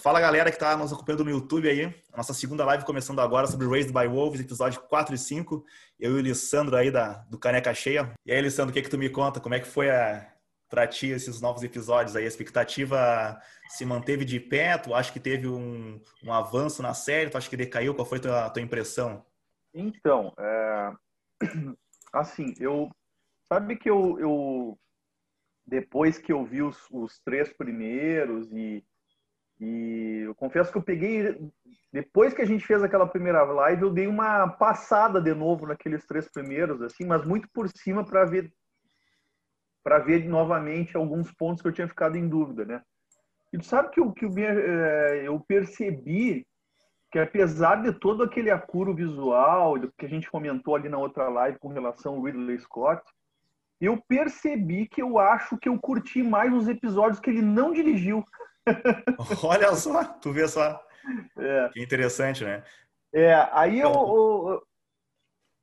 Fala galera que está nos acompanhando no YouTube aí. Nossa segunda live começando agora sobre Raised by Wolves, episódio 4 e 5. Eu e o Lissandro aí da, do Caneca Cheia. E aí, Lissandro, o que, que tu me conta? Como é que foi a, pra ti esses novos episódios aí? A expectativa se manteve de pé? Tu acha que teve um, um avanço na série? Tu acha que decaiu? Qual foi a tua, tua impressão? Então, é... assim, eu. Sabe que eu, eu. Depois que eu vi os, os três primeiros e e eu confesso que eu peguei, depois que a gente fez aquela primeira live, eu dei uma passada de novo naqueles três primeiros, assim, mas muito por cima para ver para ver novamente alguns pontos que eu tinha ficado em dúvida, né? E tu sabe que, o, que é, eu percebi que apesar de todo aquele acuro visual, do que a gente comentou ali na outra live com relação ao Ridley Scott, eu percebi que eu acho que eu curti mais os episódios que ele não dirigiu. Olha só, tu vê só. É. Que interessante, né? É, aí eu, eu,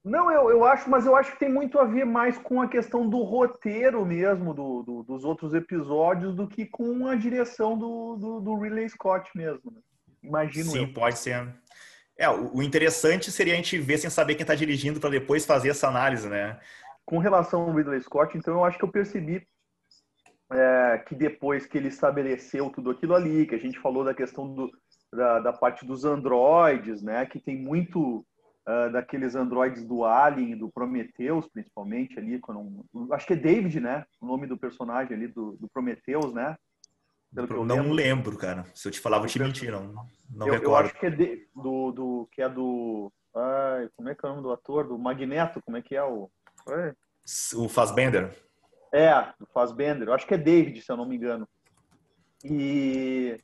não, eu, eu acho, mas eu acho que tem muito a ver mais com a questão do roteiro mesmo do, do dos outros episódios do que com a direção do, do, do Ridley Scott mesmo. Né? Imagino Sim, eu. pode ser. É, o interessante seria a gente ver sem saber quem está dirigindo para depois fazer essa análise, né? Com relação ao Ridley Scott, então eu acho que eu percebi é, que depois que ele estabeleceu tudo aquilo ali, que a gente falou da questão do, da, da parte dos androides, né, que tem muito uh, daqueles androides do Alien, do Prometheus, principalmente ali, quando, acho que é David, né, o nome do personagem ali do, do Prometheus, né? Pelo não lembro. lembro. cara. Se eu te falava, eu te mentir, não, não eu, recordo. Eu acho que é de, do, do que é do, ai, como é que é o nome do ator? Do Magneto, como é que é o? O Fassbender. É, do Fassbender. Eu acho que é David, se eu não me engano. E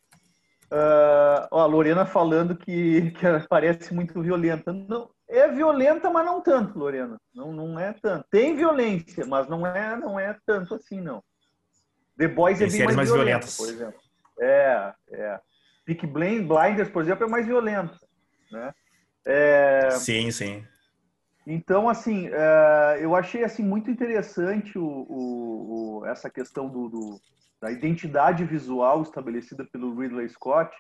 uh, ó, a Lorena falando que, que parece muito violenta. Não, é violenta, mas não tanto, Lorena. Não, não é tanto. Tem violência, mas não é, não é tanto assim, não. The Boys Tem é bem mais, mais violenta, por exemplo. É, é. Peak Blinders, por exemplo, é mais violenta, né? É... Sim, sim. Então, assim, é, eu achei assim muito interessante o, o, o essa questão do, do, da identidade visual estabelecida pelo Ridley Scott,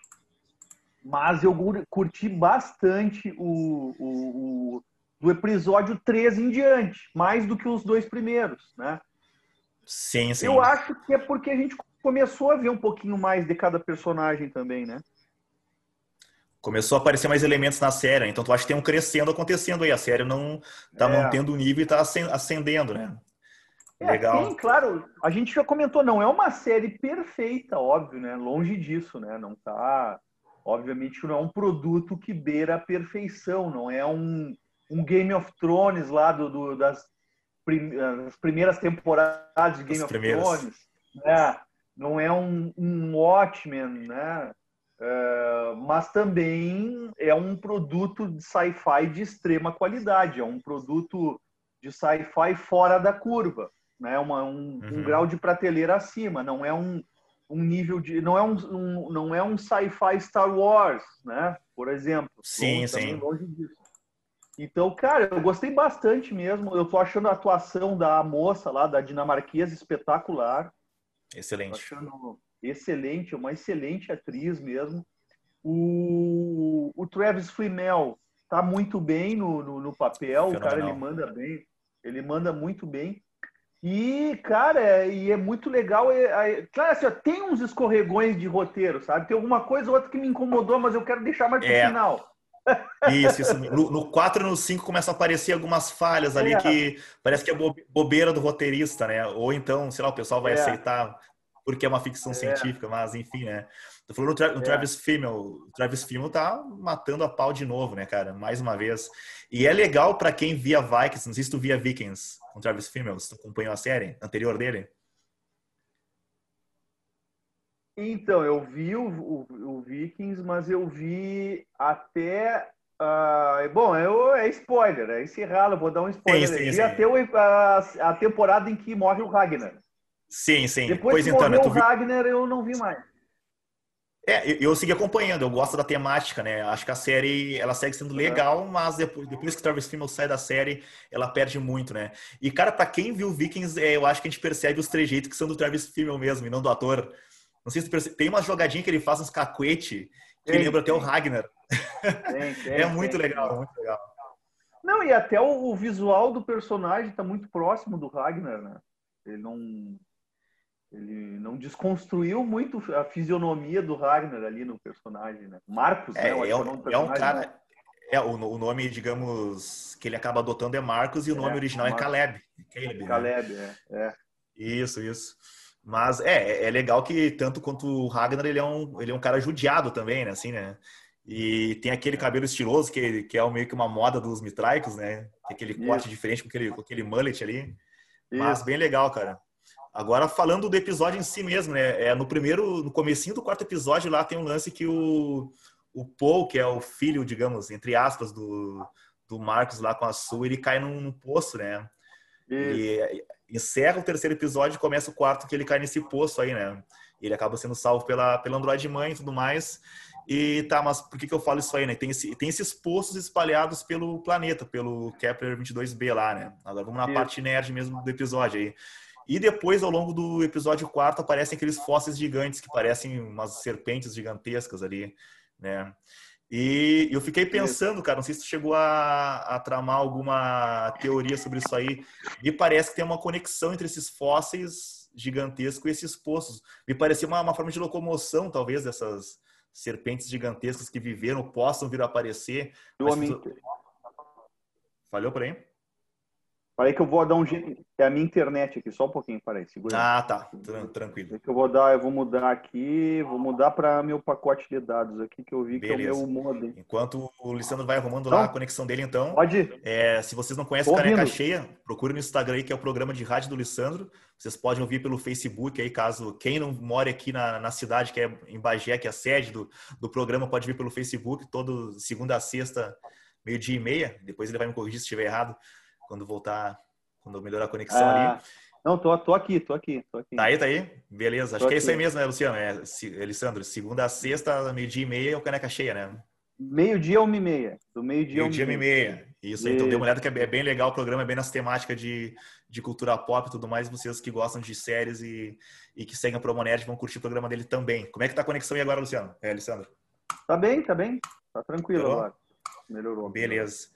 mas eu curti bastante o, o, do episódio 3 em diante, mais do que os dois primeiros, né? Sim, sim. Eu acho que é porque a gente começou a ver um pouquinho mais de cada personagem também, né? Começou a aparecer mais elementos na série. Então, tu acha que tem um crescendo acontecendo aí. A série não está é. mantendo o nível e está ascendendo, né? É, Legal. Sim, claro. A gente já comentou, não é uma série perfeita, óbvio, né? Longe disso, né? Não tá... Obviamente não é um produto que beira a perfeição, não é um, um Game of Thrones lá do, do das, prim, das primeiras temporadas de Game As of primeiras. Thrones. Né? Não é um, um Watchmen, né? Uh, mas também é um produto de sci-fi de extrema qualidade, é um produto de sci-fi fora da curva, né? Uma, um, uhum. um, grau de prateleira acima, não é um, um nível de, não é um, um não é um sci-fi Star Wars, né? Por exemplo. Sim, sim. Então, cara, eu gostei bastante mesmo. Eu tô achando a atuação da moça lá, da dinamarquesa, espetacular. Excelente. Tô achando excelente, uma excelente atriz mesmo. O, o Travis Flimmel tá muito bem no, no, no papel, Fenomenal. o cara ele manda bem, ele manda muito bem. E, cara, é, e é muito legal. É, é, claro, assim, ó, tem uns escorregões de roteiro, sabe? Tem alguma coisa ou outra que me incomodou, mas eu quero deixar mais pro é. final. Isso, isso. No, no 4 e no 5 começam a aparecer algumas falhas ali é. que parece que é bobeira do roteirista, né? Ou então, sei lá, o pessoal vai é. aceitar porque é uma ficção é. científica, mas enfim, né? Tô falando do é. Travis Fimmel. O Travis Fimmel tá matando a pau de novo, né, cara? Mais uma vez. E é legal para quem via Vikings, não sei se tu via Vikings com Travis Fimmel, se tu acompanhou a série anterior dele. Então, eu vi o, o, o Vikings, mas eu vi até Uh, bom, eu, é spoiler, é encerrado, vou dar um spoiler. Sim, sim, sim. até o, a, a, temporada em que morre o Ragnar. Sim, sim. Depois pois que então, né, o Ragnar, eu não vi mais. É, eu, eu segui acompanhando, eu gosto da temática, né? Acho que a série ela segue sendo legal, mas depois, depois que Travis Fimmel sai da série, ela perde muito, né? E, cara, para quem viu Vikings, é, eu acho que a gente percebe os trejeitos que são do Travis Fimmel mesmo, e não do ator. Não sei se percebe, tem uma jogadinha que ele faz uns cacuete que tem, lembra tem. até o Ragnar. Tem, é muito legal, muito legal. Não, e até o, o visual do personagem está muito próximo do Ragnar, né? Ele não ele não desconstruiu muito a fisionomia do Ragnar ali no personagem, né? Marcos, é, né? É, um, é um cara. É, o, o, nome, digamos, que ele acaba adotando é Marcos e o é, nome original é Marcos. é Caleb. Caleb, Caleb né? é, é. Isso, isso. Mas é, é legal que tanto quanto o Ragnar, ele é um, ele é um cara judiado também, né? Assim, né? E tem aquele cabelo estiloso, que, que é meio que uma moda dos mitraicos, né? Tem aquele Isso. corte diferente com aquele, com aquele mullet ali. Mas Isso. bem legal, cara. Agora, falando do episódio em si mesmo, né? É, no primeiro, no comecinho do quarto episódio lá tem um lance que o, o Paul, que é o filho, digamos, entre aspas, do, do Marcos lá com a Sue, ele cai num, num poço, né? E encerra o terceiro episódio e começa o quarto que ele cai nesse poço aí, né? Ele acaba sendo salvo pela, pela Android mãe e tudo mais. E tá, mas por que, que eu falo isso aí, né? Tem, esse, tem esses poços espalhados pelo planeta, pelo Kepler 22b lá, né? Agora vamos na Sim. parte nerd mesmo do episódio aí. E depois, ao longo do episódio 4, aparecem aqueles fósseis gigantes que parecem umas serpentes gigantescas ali, né? E eu fiquei pensando, cara, não sei se tu chegou a, a tramar alguma teoria sobre isso aí. Me parece que tem uma conexão entre esses fósseis gigantescos e esses poços. Me parecia uma, uma forma de locomoção, talvez, dessas, serpentes gigantescas que viveram possam vir a aparecer. Mas... Falhou por aí? Falei que eu vou dar um jeito. É a minha internet aqui, só um pouquinho, aí, Segura. Ah, tá. Tranquilo. Que eu vou dar, eu vou mudar aqui, vou mudar para meu pacote de dados aqui que eu vi Beleza. que é o meu modem. Enquanto o Lissandro vai arrumando então, lá a conexão dele, então. Pode. É, se vocês não conhecem o Caneca Cheia, procure no Instagram aí que é o programa de rádio do Lissandro. Vocês podem ouvir pelo Facebook aí, caso quem não mora aqui na, na cidade, que é em Bagé, que é a sede do, do programa, pode vir pelo Facebook, todo segunda a sexta, meio-dia e meia. Depois ele vai me corrigir se estiver errado quando voltar, quando melhorar a conexão ah, ali. Não, tô, tô aqui, tô aqui, tô aqui. Tá aí, tá aí? Beleza. Acho tô que é isso aí mesmo, né, Luciano? É, Alessandro, segunda a sexta, meio-dia e meia, é o caneca cheia, né? Meio-dia, uma e meia. Do meio-dia, meio-dia, uma e meia. Isso aí, então dê uma olhada que é bem legal o programa, é bem nessa temática de, de cultura pop e tudo mais. Vocês que gostam de séries e, e que seguem a Promonerd vão curtir o programa dele também. Como é que tá a conexão aí agora, Luciano? É, Alessandro? Tá bem, tá bem. Tá tranquilo Melhorou? agora. Melhorou. Beleza.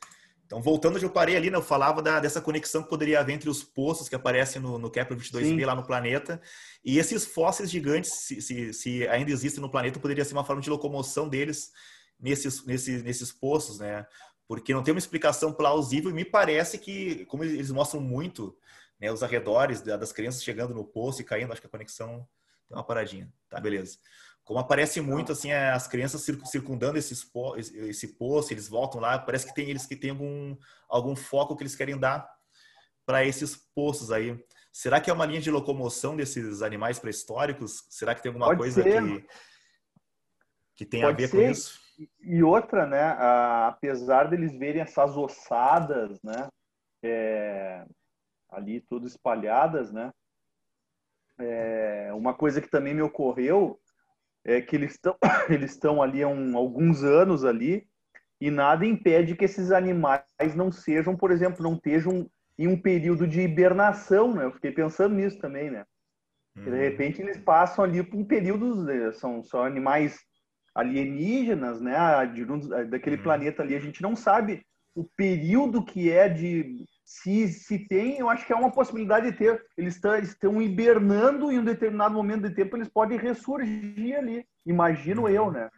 Então, voltando onde eu parei ali, né, eu falava da, dessa conexão que poderia haver entre os poços que aparecem no, no Kepler 22b Sim. lá no planeta e esses fósseis gigantes, se, se, se, ainda existem no planeta, poderia ser uma forma de locomoção deles nesses, nesses, nesses poços, né? Porque não tem uma explicação plausível e me parece que, como eles mostram muito né, os arredores das crianças chegando no poço e caindo, acho que a conexão tem uma paradinha. Tá, beleza. Como aparece muito assim as crianças circundando esse, esse poço, eles voltam lá, parece que tem eles que têm algum, algum foco que eles querem dar para esses poços aí. Será que é uma linha de locomoção desses animais pré-históricos? Será que tem alguma Pode coisa ser. que, que tem Pode a ver ser. com isso? E outra, né? apesar deles verem essas ossadas, né? É, ali tudo espalhadas, né? É, uma coisa que também me ocorreu é que eles estão eles estão ali há um, alguns anos ali e nada impede que esses animais não sejam, por exemplo, não estejam em um período de hibernação, né? Eu fiquei pensando nisso também, né? De uhum. repente eles passam ali por um período, né? são, são animais alienígenas, né? De, daquele uhum. planeta ali, a gente não sabe o período que é de se, se tem, eu acho que é uma possibilidade de ter. Eles estão hibernando em um determinado momento de tempo, eles podem ressurgir ali. Imagino uhum. eu, né?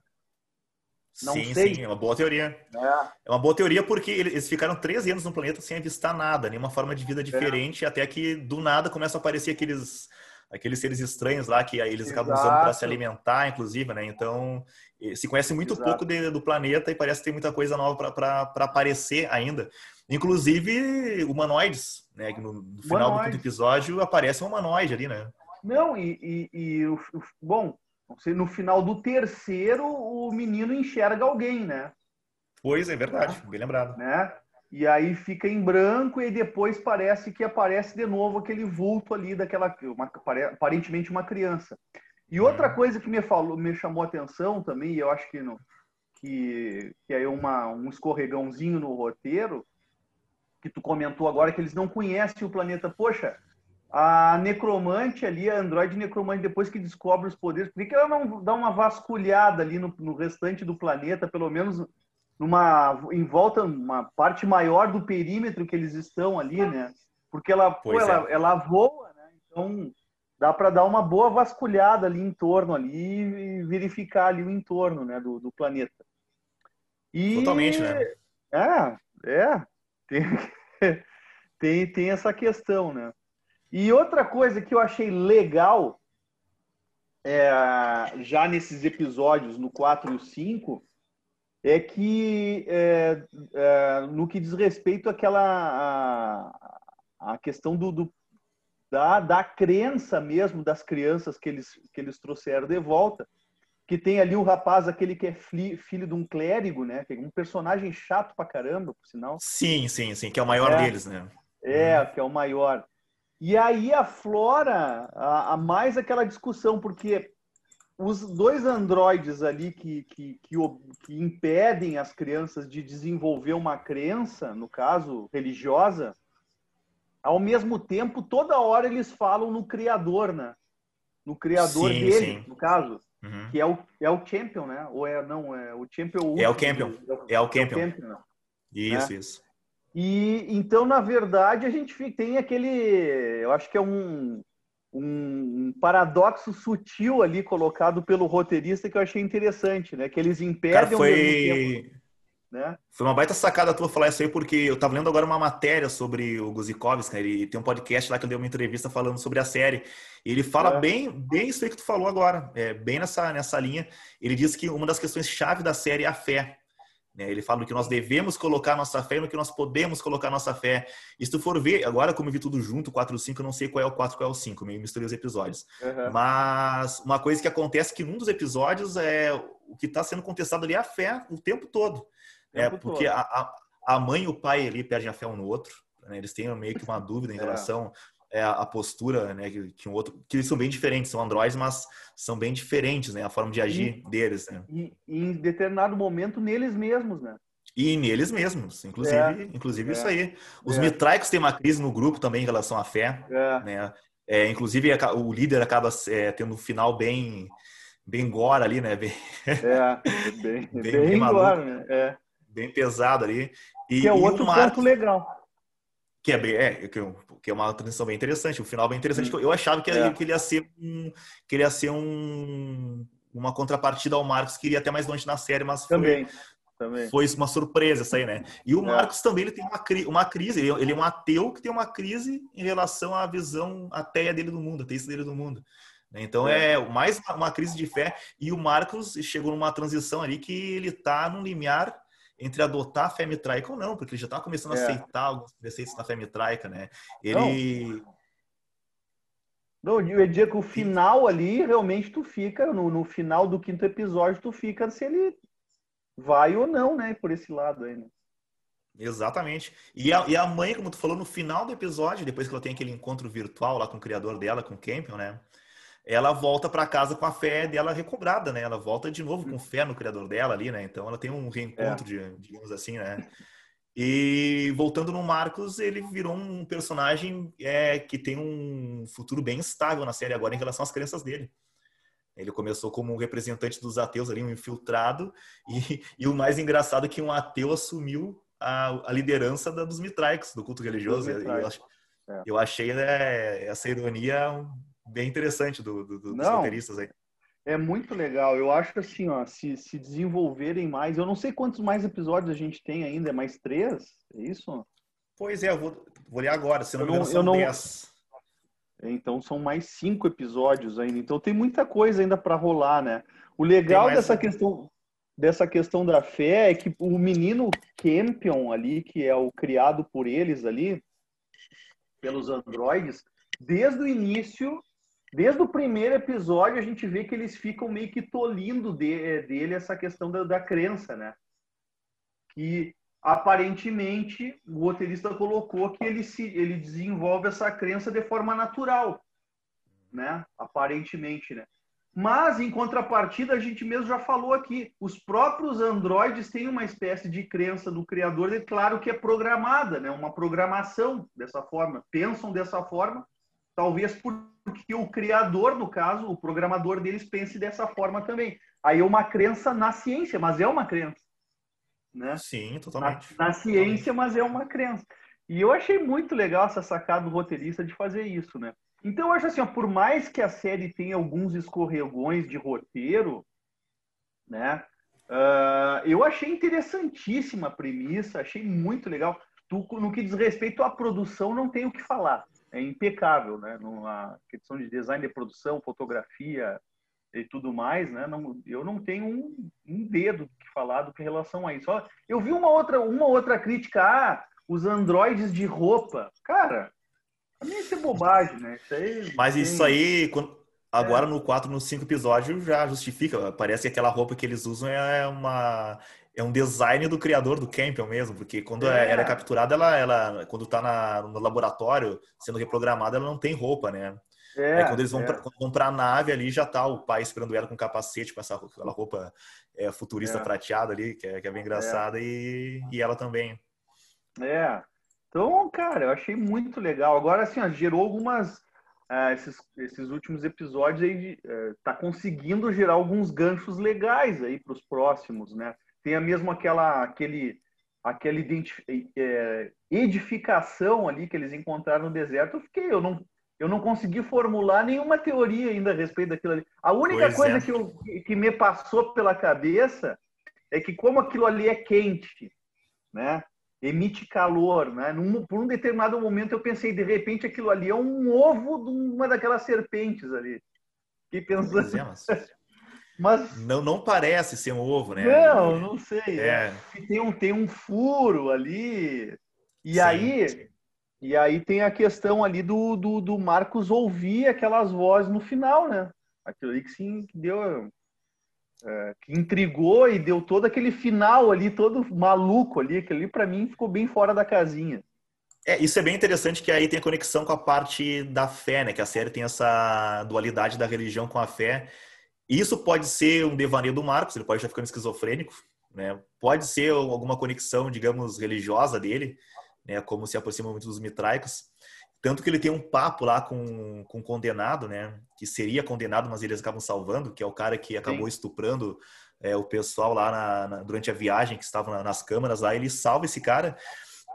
Não sim, sei. sim, é uma boa teoria. É. é. uma boa teoria porque eles ficaram 13 anos no planeta sem avistar nada, nenhuma forma de vida diferente, é. até que do nada começam a aparecer aqueles aqueles seres estranhos lá que eles Exato. acabam usando para se alimentar, inclusive, né? Então, se conhece muito Exato. pouco de, do planeta e parece que tem muita coisa nova para aparecer ainda. Inclusive humanoides, né? No, no final humanoide. do quinto episódio aparece um humanoide ali, né? Não, e, e, e o, bom, no final do terceiro o menino enxerga alguém, né? Pois é, verdade, bem lembrado. Né? E aí fica em branco e depois parece que aparece de novo aquele vulto ali daquela, uma, aparentemente uma criança. E outra uhum. coisa que me falou, me chamou a atenção também, e eu acho que no, que, que é uma, um escorregãozinho no roteiro, que tu comentou agora que eles não conhecem o planeta. Poxa, a necromante ali, a androide necromante, depois que descobre os poderes, por que ela não dá uma vasculhada ali no, no restante do planeta, pelo menos numa em volta, uma parte maior do perímetro que eles estão ali, né? Porque ela, pô, ela, é. ela voa, né? Então dá para dar uma boa vasculhada ali em torno ali e verificar ali o entorno, né, do, do planeta. E, Totalmente, né? É, é. Tem, tem, tem essa questão, né? E outra coisa que eu achei legal, é, já nesses episódios, no 4 e o 5, é que é, é, no que diz respeito àquela a, a questão do, do, da, da crença mesmo das crianças que eles, que eles trouxeram de volta, que tem ali o rapaz, aquele que é filho de um clérigo, né? Que é um personagem chato pra caramba, por sinal. Sim, sim, sim, que é o maior é, deles, né? É, que é o maior. E aí aflora a, a mais aquela discussão, porque os dois androides ali que, que, que, que, impedem as crianças de desenvolver uma crença, no caso religiosa, ao mesmo tempo, toda hora eles falam no Criador, né? No Criador sim, dele, sim. no caso, uhum. que é o, é o Champion, né? Ou é, não, é o Champion. É o Champion. É o Champion. É o Champion né? Isso, né? isso. E então, na verdade, a gente tem aquele, eu acho que é um, um, paradoxo sutil ali colocado pelo roteirista que eu achei interessante, né? Que eles impedem Cara, foi... Tempo, né? Foi uma baita sacada tua falar isso aí, porque eu tava lendo agora uma matéria sobre o Guzikovski, né? ele tem um podcast lá que eu dei uma entrevista falando sobre a série. E ele fala é. bem, bem isso aí que tu falou agora, é, bem nessa, nessa linha. Ele diz que uma das questões chave da série é a fé. Né? Ele fala que nós devemos colocar nossa fé no que nós podemos colocar nossa fé. E se tu for ver, agora como eu vi tudo junto, 4 5, eu não sei qual é o 4 qual é o 5, meio misturei os episódios. Uhum. Mas uma coisa que acontece é que num dos episódios é o que está sendo contestado ali é a fé o tempo todo. É, porque a, a, mãe e o pai ali perdem a fé um no outro. Né? Eles têm meio que uma dúvida em é. relação é, a postura, né, que, que um outro, que eles são bem diferentes, são androides, mas são bem diferentes, né, a forma de agir e, deles, né? E, e, em determinado momento neles mesmos, né? E neles mesmos, inclusive, é, inclusive é, isso aí. Os é. mitraicos têm uma crise no grupo também em relação à fé, é. né? É, inclusive o líder acaba é, tendo um final bem bem gore ali, né? Bem, é, bem, bem, bem, gore, né? É. Bem pesado ali. E, que é outro ponto legal que é, bem, é, que é uma transição bem interessante, um final bem interessante. Hum. Eu achava que, é. que, ele ia ser um, que ele ia ser um, uma contrapartida ao Marcos, que iria até mais longe na série, mas foi, também, também. foi uma surpresa isso aí, né? E o é. Marcos também ele tem uma, uma crise, ele, ele é um ateu que tem uma crise em relação à visão ateia dele do mundo, ateísta dele do mundo. Né? Então é. é mais uma crise de fé. E o Marcos chegou numa transição ali que ele tá num limiar entre adotar a fé mitraica ou não, porque ele já estava começando é. a aceitar alguns preceitos da fé mitraica, né? Ele. Não, eu ia dizer que o final ali, realmente, tu fica, no, no final do quinto episódio, tu fica se ele vai ou não, né? Por esse lado aí, né? Exatamente. E a, e a mãe, como tu falou, no final do episódio, depois que ela tem aquele encontro virtual lá com o criador dela, com o Campion, né? Ela volta para casa com a fé dela recobrada, né? Ela volta de novo com fé no criador dela ali, né? Então ela tem um reencontro, é. de, digamos assim, né? E voltando no Marcos, ele virou um personagem é, que tem um futuro bem estável na série agora em relação às crenças dele. Ele começou como um representante dos ateus ali, um infiltrado, e, e o mais engraçado é que um ateu assumiu a, a liderança da, dos mitraicos, do culto religioso. Eu, eu, é. eu achei né, essa ironia bem interessante do, do, do, dos roteiristas aí. É muito legal. Eu acho assim, ó, se, se desenvolverem mais. Eu não sei quantos mais episódios a gente tem ainda, é mais três? É isso? Pois é, eu vou, vou olhar agora, se não me engano, são não... dez. Então são mais cinco episódios ainda. Então tem muita coisa ainda para rolar, né? O legal dessa questão dessa questão da fé é que o menino Campion ali, que é o criado por eles ali, pelos androides, desde o início Desde o primeiro episódio, a gente vê que eles ficam meio que tolindo de, é, dele essa questão da, da crença, né? Que aparentemente o roteirista colocou que ele se ele desenvolve essa crença de forma natural, né? Aparentemente, né? Mas em contrapartida, a gente mesmo já falou aqui, os próprios androides têm uma espécie de crença do criador, e claro que é programada, né? Uma programação dessa forma, pensam dessa forma talvez porque o criador, no caso, o programador deles pense dessa forma também. Aí é uma crença na ciência, mas é uma crença. Né? Sim, totalmente. Na, na ciência, mas é uma crença. E eu achei muito legal essa sacada do roteirista de fazer isso, né? Então, eu acho assim, ó, por mais que a série tenha alguns escorregões de roteiro, né? Uh, eu achei interessantíssima a premissa, achei muito legal. Tu, no que diz respeito à produção, não tem o que falar. É impecável, né? Numa questão de design de produção, fotografia e tudo mais, né? Não, eu não tenho um, um dedo que falar do que em relação a isso. Eu vi uma outra, uma outra crítica, ah, os androides de roupa. Cara, também isso é bobagem, né? Isso aí, Mas tem... isso aí, agora é. no 4, no 5 episódios, já justifica. Parece que aquela roupa que eles usam é uma. É um design do criador do Campbell mesmo, porque quando é. ela é capturada, ela, ela quando tá na, no laboratório sendo reprogramada, ela não tem roupa, né? É, Aí quando eles vão, é. pra, quando vão pra nave ali, já tá o pai esperando ela com capacete, com essa aquela roupa é, futurista é. prateada ali, que é, que é bem engraçada, e, e ela também. É. Então, cara, eu achei muito legal. Agora, assim, ó, gerou algumas. Uh, esses, esses últimos episódios aí uh, tá conseguindo gerar alguns ganchos legais aí para os próximos, né? Tem a mesmo aquela aquele aquela é, edificação ali que eles encontraram no deserto. Eu fiquei, eu não eu não consegui formular nenhuma teoria ainda a respeito daquilo ali. A única pois coisa é. que, eu, que me passou pela cabeça é que como aquilo ali é quente, né? emite calor, né? Num, por um determinado momento eu pensei, de repente aquilo ali é um ovo de uma daquelas serpentes ali. Fiquei pensando. É, mas não, não parece ser um ovo, né? Não, não sei. É. é. Tem, um, tem um furo ali. E Sim. aí e aí tem a questão ali do, do, do Marcos ouvir aquelas vozes no final, né? Aquilo ali que sim que deu é, que intrigou e deu todo aquele final ali, todo maluco ali, aquele ali para mim ficou bem fora da casinha. É, isso é bem interessante que aí tem a conexão com a parte da fé, né? Que a série tem essa dualidade da religião com a fé. Isso pode ser um devaneio do Marcos, ele pode estar ficando esquizofrênico, né? Pode ser alguma conexão, digamos, religiosa dele, né? Como se aproxima muito dos mitraicos. Tanto que ele tem um papo lá com, com um condenado, né? Que seria condenado, mas eles acabam salvando, que é o cara que acabou Sim. estuprando é, o pessoal lá na, na, durante a viagem, que estavam na, nas câmaras lá. Ele salva esse cara.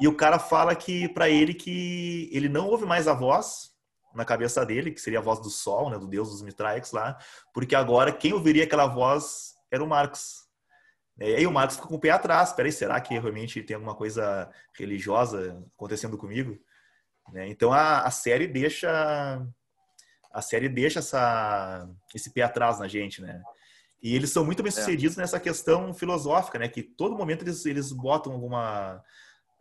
E o cara fala que para ele que ele não ouve mais a voz na cabeça dele, que seria a voz do sol, né? Do deus dos Mitraix lá. Porque agora quem ouviria aquela voz era o Marcos. E aí o Marcos fica com o pé atrás. Peraí, será que realmente tem alguma coisa religiosa acontecendo comigo? Né? Então a, a série deixa a série deixa essa, esse pé atrás na gente, né? E eles são muito bem é. sucedidos é. nessa questão filosófica, né? Que todo momento eles, eles botam alguma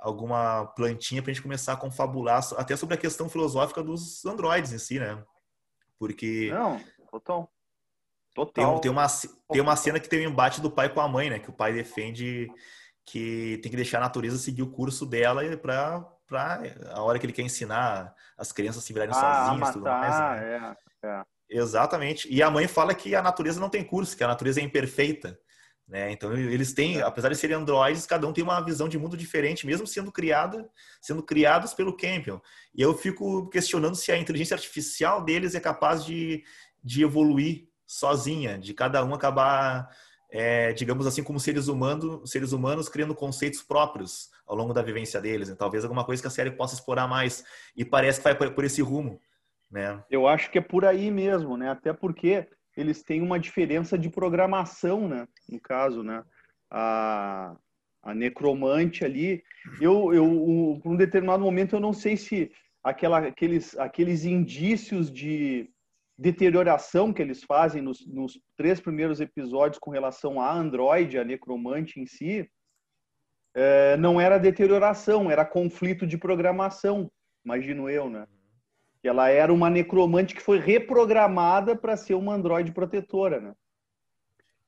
alguma plantinha para a gente começar a confabular até sobre a questão filosófica dos androides em si, né? Porque não, total, total. Tem, tem uma tem uma cena que tem o um embate do pai com a mãe, né? Que o pai defende que tem que deixar a natureza seguir o curso dela para para a hora que ele quer ensinar as crianças se virarem ah, sozinhas e tudo mais. Né? É, é. Exatamente. E a mãe fala que a natureza não tem curso, que a natureza é imperfeita. Né? Então eles têm, é. apesar de serem androides, cada um tem uma visão de mundo diferente, mesmo sendo criada, sendo criados pelo Campbell. E eu fico questionando se a inteligência artificial deles é capaz de, de evoluir sozinha, de cada um acabar é, digamos assim, como seres humanos, seres humanos criando conceitos próprios ao longo da vivência deles. Né? Talvez alguma coisa que a série possa explorar mais. E parece que vai por esse rumo. Né? Eu acho que é por aí mesmo, né? Até porque eles têm uma diferença de programação, né? No caso, né? A, a necromante ali, eu, eu, por um determinado momento, eu não sei se aquela, aqueles, aqueles indícios de deterioração que eles fazem nos, nos, três primeiros episódios com relação a Android, a Necromante em si, é, não era deterioração, era conflito de programação, imagino eu, né? Ela era uma necromante que foi reprogramada para ser uma Android protetora, né?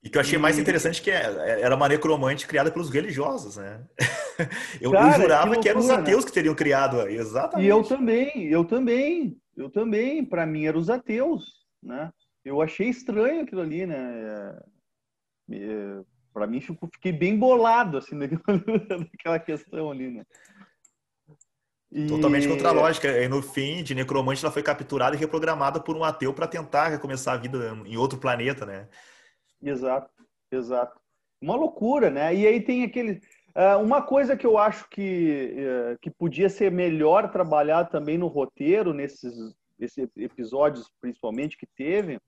E que eu achei mais interessante que é, era uma necromante criada pelos religiosos, né? Eu, Cara, eu jurava que, loucura, que eram os ateus né? que teriam criado, exatamente. E eu também, eu também. Eu também, para mim, eram os ateus, né? Eu achei estranho aquilo ali, né? É, é, para mim, fiquei bem bolado, assim, naquela questão ali, né? E... Totalmente contra a lógica. E no fim, de necromante, ela foi capturada e reprogramada por um ateu para tentar recomeçar a vida em outro planeta, né? Exato, exato. Uma loucura, né? E aí tem aquele. Uh, uma coisa que eu acho que, uh, que podia ser melhor trabalhar também no roteiro, nesses, episódios principalmente que teve,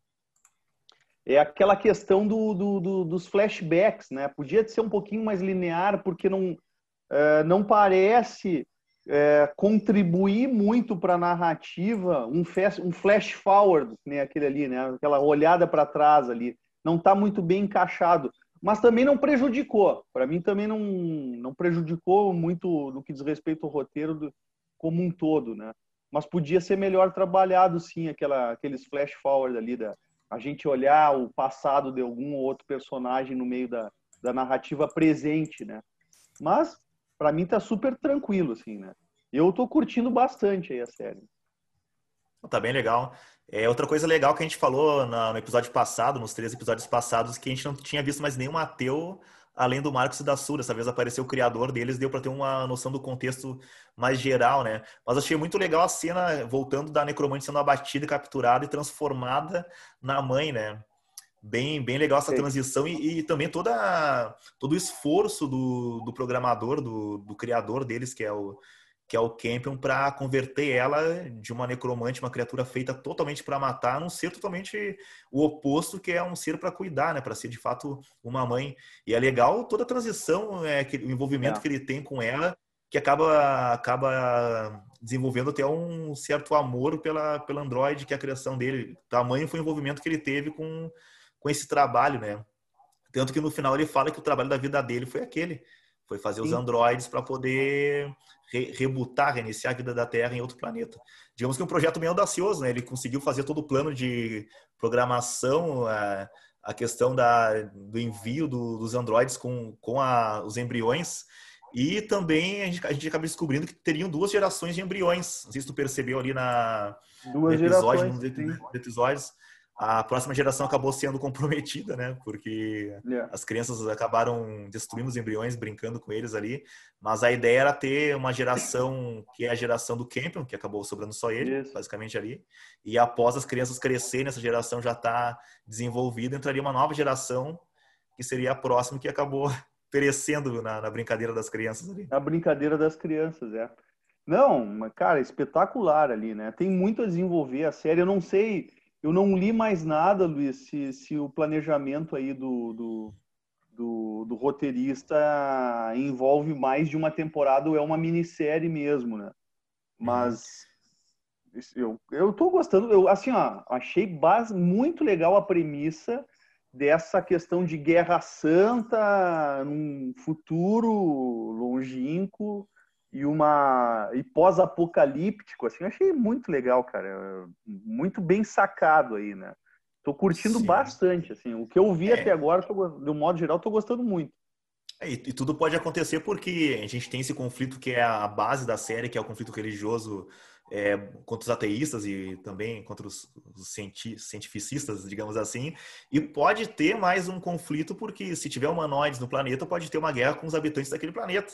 é aquela questão do, do, do, dos flashbacks, né? Podia ser um pouquinho mais linear, porque não, uh, não parece é, contribuir muito para a narrativa, um, fast, um flash forward, né, aquele ali, né, aquela olhada para trás ali, não está muito bem encaixado, mas também não prejudicou. Para mim também não, não prejudicou muito no que diz respeito ao roteiro do, como um todo, né? Mas podia ser melhor trabalhado, sim, aquela, aqueles flash forward ali da a gente olhar o passado de algum outro personagem no meio da, da narrativa presente, né? Mas para mim tá super tranquilo, assim, né? Eu tô curtindo bastante aí a série. Tá bem legal. É outra coisa legal que a gente falou no episódio passado, nos três episódios passados, que a gente não tinha visto mais nenhum ateu além do Marcos e da Sura. Dessa vez apareceu o criador deles, deu para ter uma noção do contexto mais geral, né? Mas achei muito legal a cena voltando da necromante sendo abatida, capturada e transformada na mãe, né? Bem, bem legal essa Sim. transição e, e, também toda, todo o esforço do, do programador, do, do criador deles, que é o, que é o Campion, para converter ela de uma necromante, uma criatura feita totalmente para matar, num ser totalmente o oposto, que é um ser para cuidar, né? Para ser de fato uma mãe. E é legal toda a transição, é, que, o envolvimento é. que ele tem com ela, que acaba, acaba desenvolvendo até um certo amor pela, pela Android, que é a criação dele. Tamanho foi o envolvimento que ele teve com com esse trabalho, né? Tanto que no final ele fala que o trabalho da vida dele foi aquele, foi fazer Sim. os androides para poder re rebutar, reiniciar a vida da Terra em outro planeta. Digamos que um projeto meio audacioso, né? Ele conseguiu fazer todo o plano de programação, a, a questão da, do envio do, dos androides com, com a, os embriões e também a gente, a gente acaba descobrindo que teriam duas gerações de embriões. Não sei se tu percebeu ali na duas no episódio, gerações, nos episódios a próxima geração acabou sendo comprometida, né? Porque yeah. as crianças acabaram destruindo os embriões, brincando com eles ali. Mas a ideia era ter uma geração que é a geração do Campion, que acabou sobrando só ele, basicamente ali. E após as crianças crescerem, essa geração já está desenvolvida, entraria uma nova geração que seria a próxima que acabou perecendo na, na brincadeira das crianças ali. A brincadeira das crianças, é. Não, cara, espetacular ali, né? Tem muito a desenvolver a série. Eu não sei eu não li mais nada, Luiz, se, se o planejamento aí do, do, do, do, roteirista envolve mais de uma temporada ou é uma minissérie mesmo, né? Mas eu, eu tô gostando, eu, assim, ó, achei base, muito legal a premissa dessa questão de guerra santa num futuro longínquo e uma e pós-apocalíptico, assim, eu achei muito legal, cara, muito bem sacado aí, né? Tô curtindo Sim. bastante, assim, o que eu vi é. até agora, tô, de um modo geral, tô gostando muito. É, e, e, tudo pode acontecer porque a gente tem esse conflito que é a base da série, que é o conflito religioso é, contra os ateístas e também contra os, os cientificistas, digamos assim. E pode ter mais um conflito porque se tiver humanoides no planeta, pode ter uma guerra com os habitantes daquele planeta.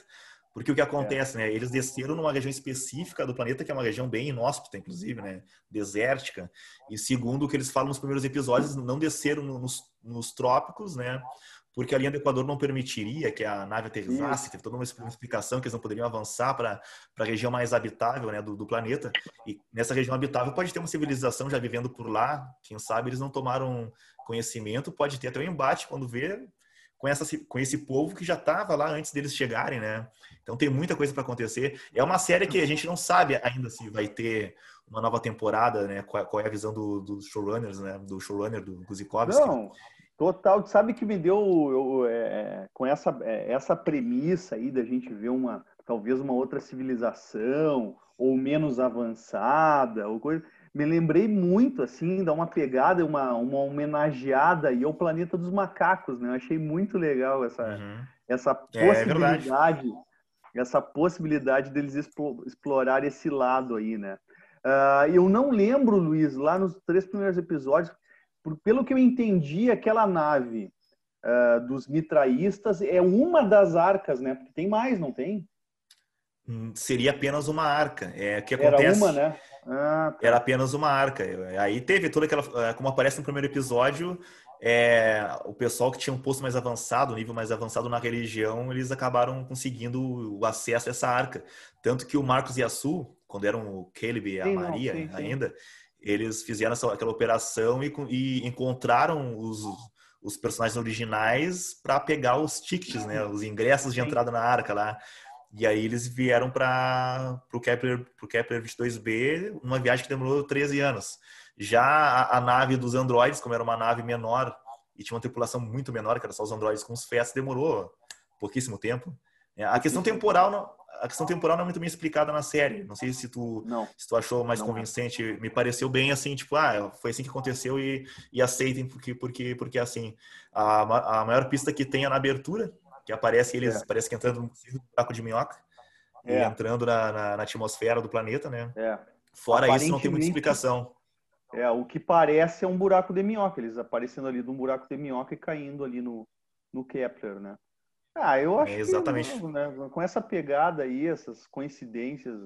Porque o que acontece, é. né? Eles desceram numa região específica do planeta, que é uma região bem inóspita, inclusive, né? Desértica. E segundo o que eles falam nos primeiros episódios, não desceram nos, nos trópicos, né? Porque a linha do Equador não permitiria que a nave aterrissasse, teve toda uma explicação que eles não poderiam avançar para a região mais habitável né, do, do, planeta. E nessa região habitável pode ter uma civilização já vivendo por lá, quem sabe eles não tomaram conhecimento, pode ter até um embate quando vê com, essa, com esse povo que já estava lá antes deles chegarem, né? Então tem muita coisa para acontecer. É uma série que a gente não sabe ainda se vai ter uma nova temporada, né? Qual, qual é a visão dos do showrunners, né? Do showrunner do Guzikovsky. Não, total. Sabe que me deu eu, é, com essa é, essa premissa aí da gente ver uma talvez uma outra civilização ou menos avançada ou coisa me lembrei muito, assim, dá uma pegada, uma, uma homenageada aí ao Planeta dos Macacos, né? Eu achei muito legal essa, uhum. essa é, é possibilidade, é essa possibilidade deles explorar esse lado aí, né? Uh, eu não lembro, Luiz, lá nos três primeiros episódios, por, pelo que eu entendi, aquela nave uh, dos mitraístas é uma das arcas, né? Porque tem mais, não tem? Hum, seria apenas uma arca. É que acontece. Era uma, né? Ah, tá. Era apenas uma arca. Aí teve toda aquela, é, como aparece no primeiro episódio, é, o pessoal que tinha um posto mais avançado, um nível mais avançado na religião, eles acabaram conseguindo o acesso a essa arca. Tanto que o Marcos e a Su, quando eram o Caleb e a sim, Maria não, sim, ainda, sim. eles fizeram essa, aquela operação e, e encontraram os, os personagens originais para pegar os tickets, né, os ingressos de entrada na arca lá. E aí eles vieram para o Kepler, pro Kepler 22b, uma viagem que demorou 13 anos. Já a, a, nave dos androides, como era uma nave menor e tinha uma tripulação muito menor, que era só os androides com os FES, demorou pouquíssimo tempo. É, a questão temporal não, a questão temporal não é muito bem explicada na série. Não sei se tu, não. se tu achou mais não. convincente. Me pareceu bem assim, tipo, ah, foi assim que aconteceu e, e aceitem porque, porque, porque assim, a, a maior pista que tem é na abertura, que aparece eles, é. parece que entrando no buraco de minhoca, é. entrando na, na, na, atmosfera do planeta, né? É. Fora isso, não tem muita explicação. É, o que parece é um buraco de minhoca, eles aparecendo ali de um buraco de minhoca e caindo ali no, no Kepler, né? Ah, eu acho é exatamente. que né, com essa pegada aí, essas coincidências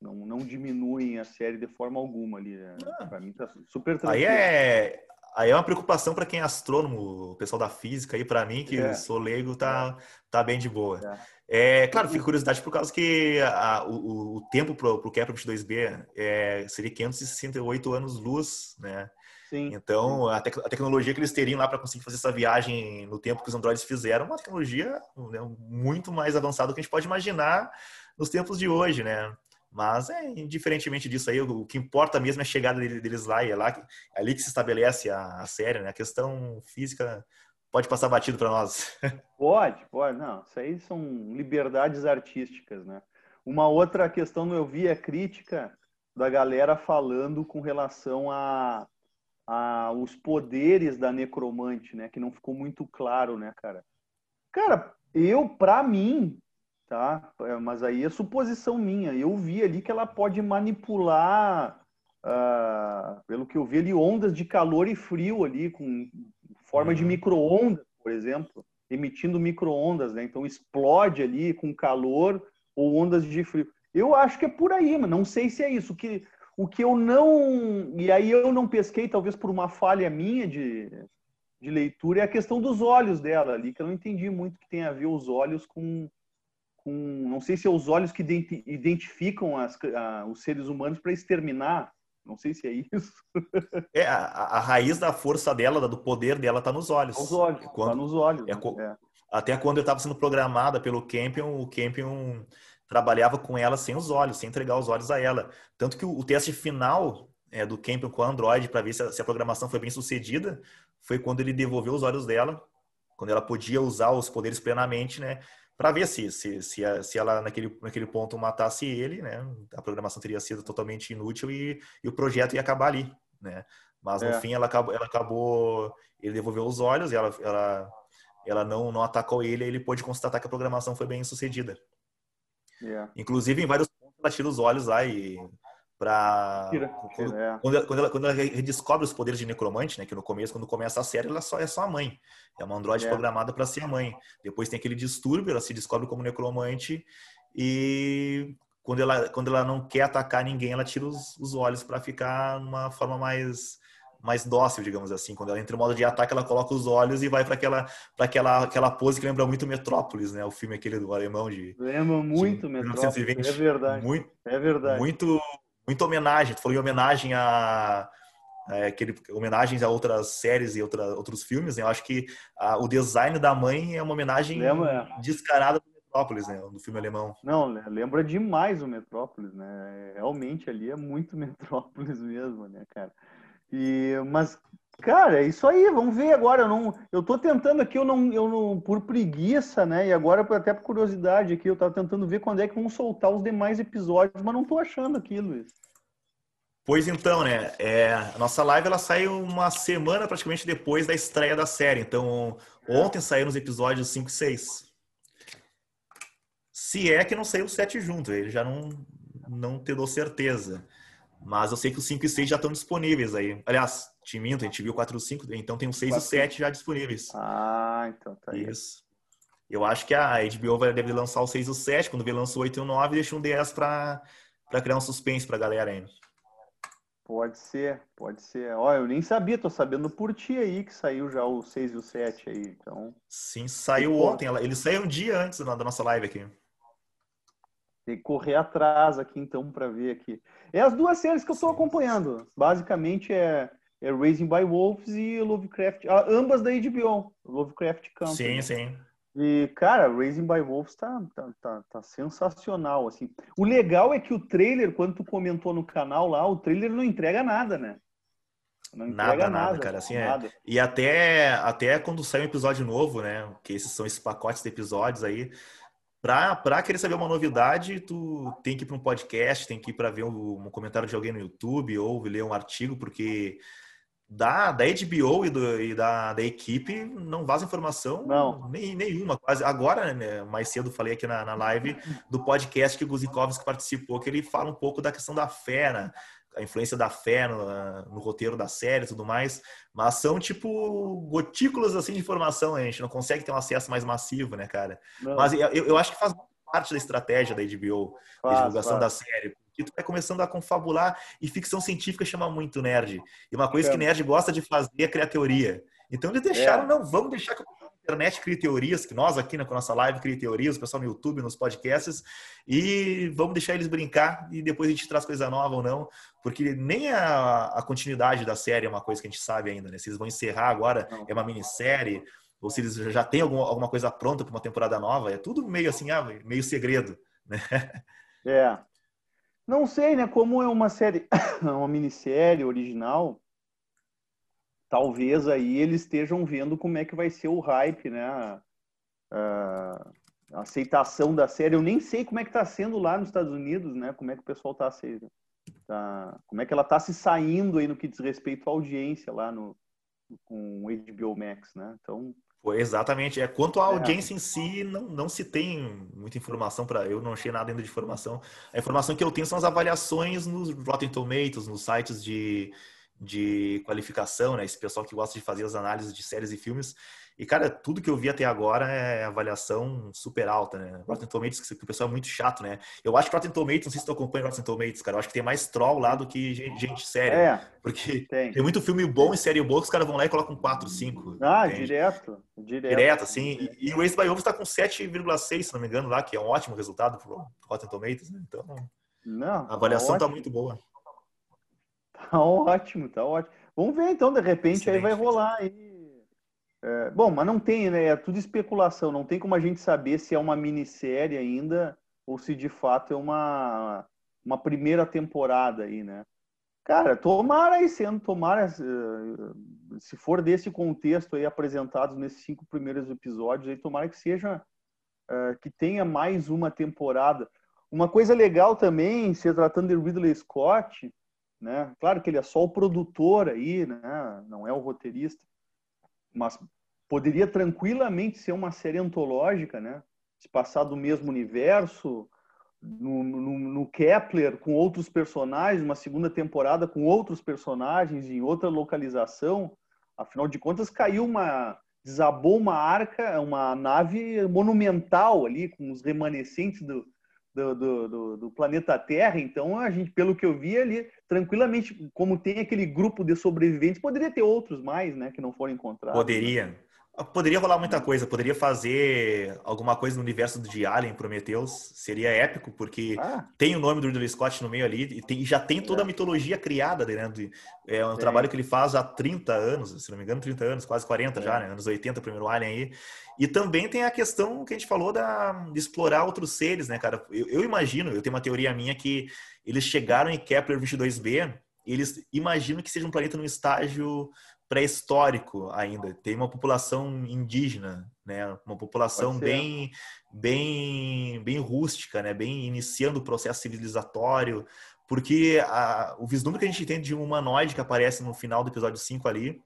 não, não diminuem a série de forma alguma ali. Né? Ah. Pra mim tá super tranquilo. Aí é, aí é uma preocupação para quem é astrônomo, o pessoal da física, aí para mim, que é. sou leigo, tá, é. tá bem de boa. É. É, claro, fica curiosidade por causa que a, o, o, tempo para o Kepler 22b é, seria 568 anos-luz, né? Sim. Então, a, tec a, tecnologia que eles teriam lá para conseguir fazer essa viagem no tempo que os androides fizeram, uma tecnologia né, muito mais avançada do que a gente pode imaginar nos tempos de hoje, né? Mas, é, indiferentemente disso aí, o, o que importa mesmo é a chegada deles lá e é, lá, é ali que se estabelece a, a série, né? A questão física pode passar batido para nós. Pode, pode. Não, isso aí são liberdades artísticas, né? Uma outra questão eu vi é crítica da galera falando com relação a, a os poderes da necromante, né? Que não ficou muito claro, né, cara? Cara, eu, para mim, tá? É, mas aí é suposição minha. Eu vi ali que ela pode manipular, uh, pelo que eu vi ali, ondas de calor e frio ali, com forma uhum. de micro-ondas, por exemplo, emitindo micro-ondas, né? Então explode ali com calor ou ondas de frio. Eu acho que é por aí, mas não sei se é isso. O que, o que eu não. E aí eu não pesquei, talvez por uma falha minha de, de leitura, é a questão dos olhos dela ali, que eu não entendi muito que tem a ver os olhos com. Com não sei se é os olhos que identificam as, a, os seres humanos para exterminar não sei se é isso. é, a, a, raiz da força dela, do poder dela, está nos olhos. Os olhos, tá quando, tá nos olhos. É, é. Até quando eu estava sendo programada pelo Campion, o Campion trabalhava com ela sem os olhos, sem entregar os olhos a ela. Tanto que o, o teste final é, do Campion com o Android, para ver se a, se a programação foi bem sucedida, foi quando ele devolveu os olhos dela, quando ela podia usar os poderes plenamente, né? Para ver se, se, se, a, se, ela naquele, naquele ponto matasse ele, né? A programação teria sido totalmente inútil e, e o projeto ia acabar ali, né? Mas no é. fim ela acabou, ela acabou, ele devolveu os olhos e ela, ela, ela não, não atacou ele, ele pôde constatar que a programação foi bem sucedida. Yeah. É. Inclusive em vários pontos ela tira os olhos lá e para quando, é. quando, ela, quando, ela, quando ela redescobre os poderes de necromante, né, que no começo quando começa a série ela só é só a mãe, é uma androide é. programada para ser a mãe. Depois tem aquele distúrbio, ela se descobre como necromante e quando ela quando ela não quer atacar ninguém, ela tira os, os olhos para ficar numa forma mais mais dócil, digamos assim. Quando ela entra em modo de ataque, ela coloca os olhos e vai para aquela para aquela aquela pose que lembra muito Metrópolis, né? O filme aquele do alemão de lembra muito de Metrópolis. É verdade. Muito, é verdade. Muito muita homenagem. Tu falou em homenagem a é, aquele, homenagens a outras séries e outra, outros filmes. Né? Eu acho que a, o design da mãe é uma homenagem lembra, descarada do Metrópolis, né? Do filme alemão. Não, lembra demais o Metrópolis, né? Realmente ali é muito Metrópolis mesmo, né, cara? E, mas, cara, é isso aí, vamos ver agora. Eu, não, eu tô tentando aqui, eu não, eu não, por preguiça, né? E agora, até por curiosidade aqui, eu tava tentando ver quando é que vão soltar os demais episódios, mas não tô achando aqui, Luiz. Pois então, né? É, a nossa live ela saiu uma semana praticamente depois da estreia da série. Então, ontem saíram os episódios 5 e 6. Se é que não saiu o 7 junto, ele já não, não te dou certeza. Mas eu sei que os 5 e 6 já estão disponíveis aí. Aliás, te minto, a gente viu 4 e 5, então tem o 6 e 7 já disponíveis. Ah, então tá Isso. Eu acho que a HBO vai, deve lançar o 6 e o 7, quando vê lançou o 8 e o 9, deixa um 10 para criar um suspense pra galera ainda. Pode ser, pode ser. Olha, eu nem sabia, tô sabendo por ti aí que saiu já o 6 e o 7 aí, então... Sim, saiu ontem. Ele saiu um dia antes da nossa live aqui. Tem que correr atrás aqui, então, para ver aqui. É as duas séries que eu estou acompanhando. Basicamente é, é Raising by Wolves e Lovecraft. Ah, ambas da HBO. Lovecraft Country. Sim, sim. E, cara, Raising by Wolves tá, tá, tá, tá, sensacional, assim. O legal é que o trailer, quando tu comentou no canal lá, o trailer não entrega nada, né? Não entrega nada, nada, nada cara. Assim, é. nada. É. E até, até quando sai um episódio novo, né? Que esses são esses pacotes de episódios aí, para querer saber uma novidade, tu tem que ir para um podcast, tem que ir para ver um, um, comentário de alguém no YouTube ou ler um artigo, porque da, da HBO e, do, e da, da equipe não vaza informação não. Nem, nenhuma. Quase. Agora, né, mais cedo falei aqui na, na live do podcast que o Guzikovski participou, que ele fala um pouco da questão da fé, né? a influência da fé no, no, roteiro da série e tudo mais, mas são tipo gotículas assim de informação, a gente não consegue ter um acesso mais massivo, né, cara? Não. Mas eu, eu, acho que faz parte da estratégia da HBO, faz, da divulgação faz. da série, porque tu vai começando a confabular e ficção científica chama muito nerd. E uma coisa é. que nerd gosta de fazer é criar teoria. Então eles deixaram, é. não, vamos deixar que internet cria teorias, que nós aqui na nossa live cria teorias, o pessoal no YouTube, nos podcasts, e vamos deixar eles brincar e depois a gente traz coisa nova ou não, porque nem a, a continuidade da série é uma coisa que a gente sabe ainda, né? Se eles vão encerrar agora, não. é uma minissérie, ou se eles já têm algum, alguma coisa pronta para uma temporada nova, é tudo meio assim, ah, meio segredo, né? É. Não sei, né? Como é uma série, uma minissérie original, talvez aí eles estejam vendo como é que vai ser o hype, né? A, aceitação da série. Eu nem sei como é que está sendo lá nos Estados Unidos, né? Como é que o pessoal está se, tá, como é que ela está se saindo aí no que diz respeito à audiência lá no com o HBO Max, né? Então exatamente. É quanto à é. audiência em si, não, não se tem muita informação para. Eu não achei nada ainda de informação. A informação que eu tenho são as avaliações nos Rotten Tomatoes, nos sites de de qualificação, né? Esse pessoal que gosta de fazer as análises de séries e filmes. E, cara, tudo que eu vi até agora é avaliação super alta, né? Rotten Tomatoes, que o pessoal é muito chato, né? Eu acho que Rotten Tomatoes, não sei se tu acompanha Rotten Tomatoes, cara, eu acho que tem mais troll lá do que gente, gente séria. É, porque tem. tem. muito filme bom e série boa que os caras vão lá e colocam 4, 5. Ah, entende? direto. Direto, direto assim. E, e o Race by Wolves tá com 7,6, se não me engano, lá, que é um ótimo resultado pro Rotten Tomatoes, né? Então, não, a avaliação tá, tá muito boa. Tá ótimo, tá ótimo. Vamos ver então, de repente Excelente. aí vai rolar aí. É, bom, mas não tem, né? É tudo especulação. Não tem como a gente saber se é uma minissérie ainda ou se de fato é uma, uma primeira temporada aí, né? Cara, tomara aí sendo, tomara, se for desse contexto aí apresentado nesses cinco primeiros episódios, aí tomara que seja, é, que tenha mais uma temporada. Uma coisa legal também, se tratando de Ridley Scott, né? Claro que ele é só o produtor aí, né? não é o roteirista, mas poderia tranquilamente ser uma série antológica, né? se passar do mesmo universo, no, no, no, Kepler com outros personagens, uma segunda temporada com outros personagens em outra localização. Afinal de contas, caiu uma. desabou uma arca, uma nave monumental ali, com os remanescentes do, do, do, do, planeta Terra. Então, a gente, pelo que eu vi ali, tranquilamente, como tem aquele grupo de sobreviventes, poderia ter outros mais, né, que não foram encontrados. Poderia. Poderia rolar muita coisa, poderia fazer alguma coisa no universo de Alien, Prometheus, seria épico, porque ah. tem o nome do Ridley Scott no meio ali, e tem, já tem toda a é. mitologia criada, né? É um trabalho que ele faz há 30 anos, se não me engano, 30 anos, quase 40 é. já, né? Anos 80, o primeiro Alien aí. E também tem a questão que a gente falou da, de explorar outros seres, né, cara? Eu, eu imagino, eu tenho uma teoria minha que eles chegaram em Kepler 22b, eles imaginam que seja um planeta num estágio pré-histórico ainda. Tem uma população indígena, né? Uma população bem, bem, bem rústica, né? Bem iniciando o processo civilizatório, porque a, o vislumbre que a gente tem de um humanoide que aparece no final do episódio 5 ali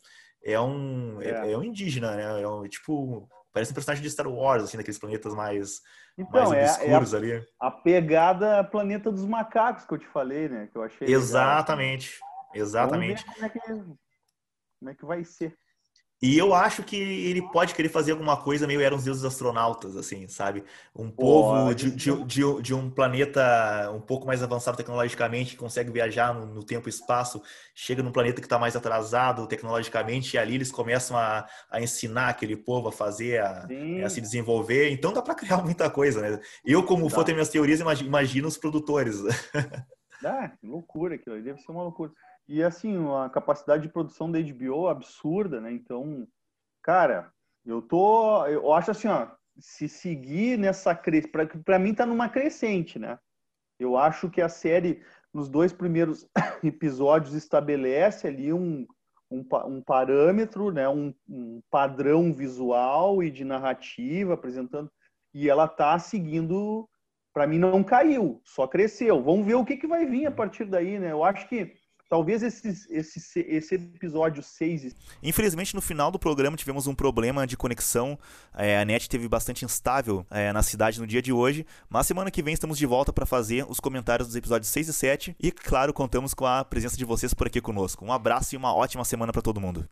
é um, é. é, é um indígena, né? É um, tipo, parece um personagem de Star Wars, assim, daqueles planetas mais, então, mais obscuros é, é a, ali. A pegada Planeta dos Macacos que eu te falei, né? Que eu achei Exatamente. Legal. Exatamente. Como é que como é que vai ser. E eu acho que ele pode querer fazer alguma coisa meio eram os deuses astronautas, assim, sabe? Um povo de, de, de, de, um planeta um pouco mais avançado tecnologicamente, que consegue viajar no, no tempo e espaço, chega num planeta que está mais atrasado tecnologicamente, e ali eles começam a, a ensinar aquele povo a fazer, a, a se desenvolver. Então dá para criar muita coisa, né? Eu, como for ter minhas teorias, imagino os produtores. Ah, que loucura aquilo deve ser uma loucura. E assim, a capacidade de produção da HBO é absurda, né? Então, cara, eu tô. Eu acho assim, ó, se seguir nessa crescente. Para mim, tá numa crescente, né? Eu acho que a série, nos dois primeiros episódios, estabelece ali um, um, um parâmetro, né? Um, um, padrão visual e de narrativa apresentando. E ela tá seguindo. Para mim, não caiu, só cresceu. Vamos ver o que, que vai vir a partir daí, né? Eu acho que Talvez esse, esse, esse episódio 6. Infelizmente, no final do programa tivemos um problema de conexão. É, a net teve bastante instável é, na cidade no dia de hoje. Mas semana que vem estamos de volta para fazer os comentários dos episódios 6 e 7. E, claro, contamos com a presença de vocês por aqui conosco. Um abraço e uma ótima semana para todo mundo.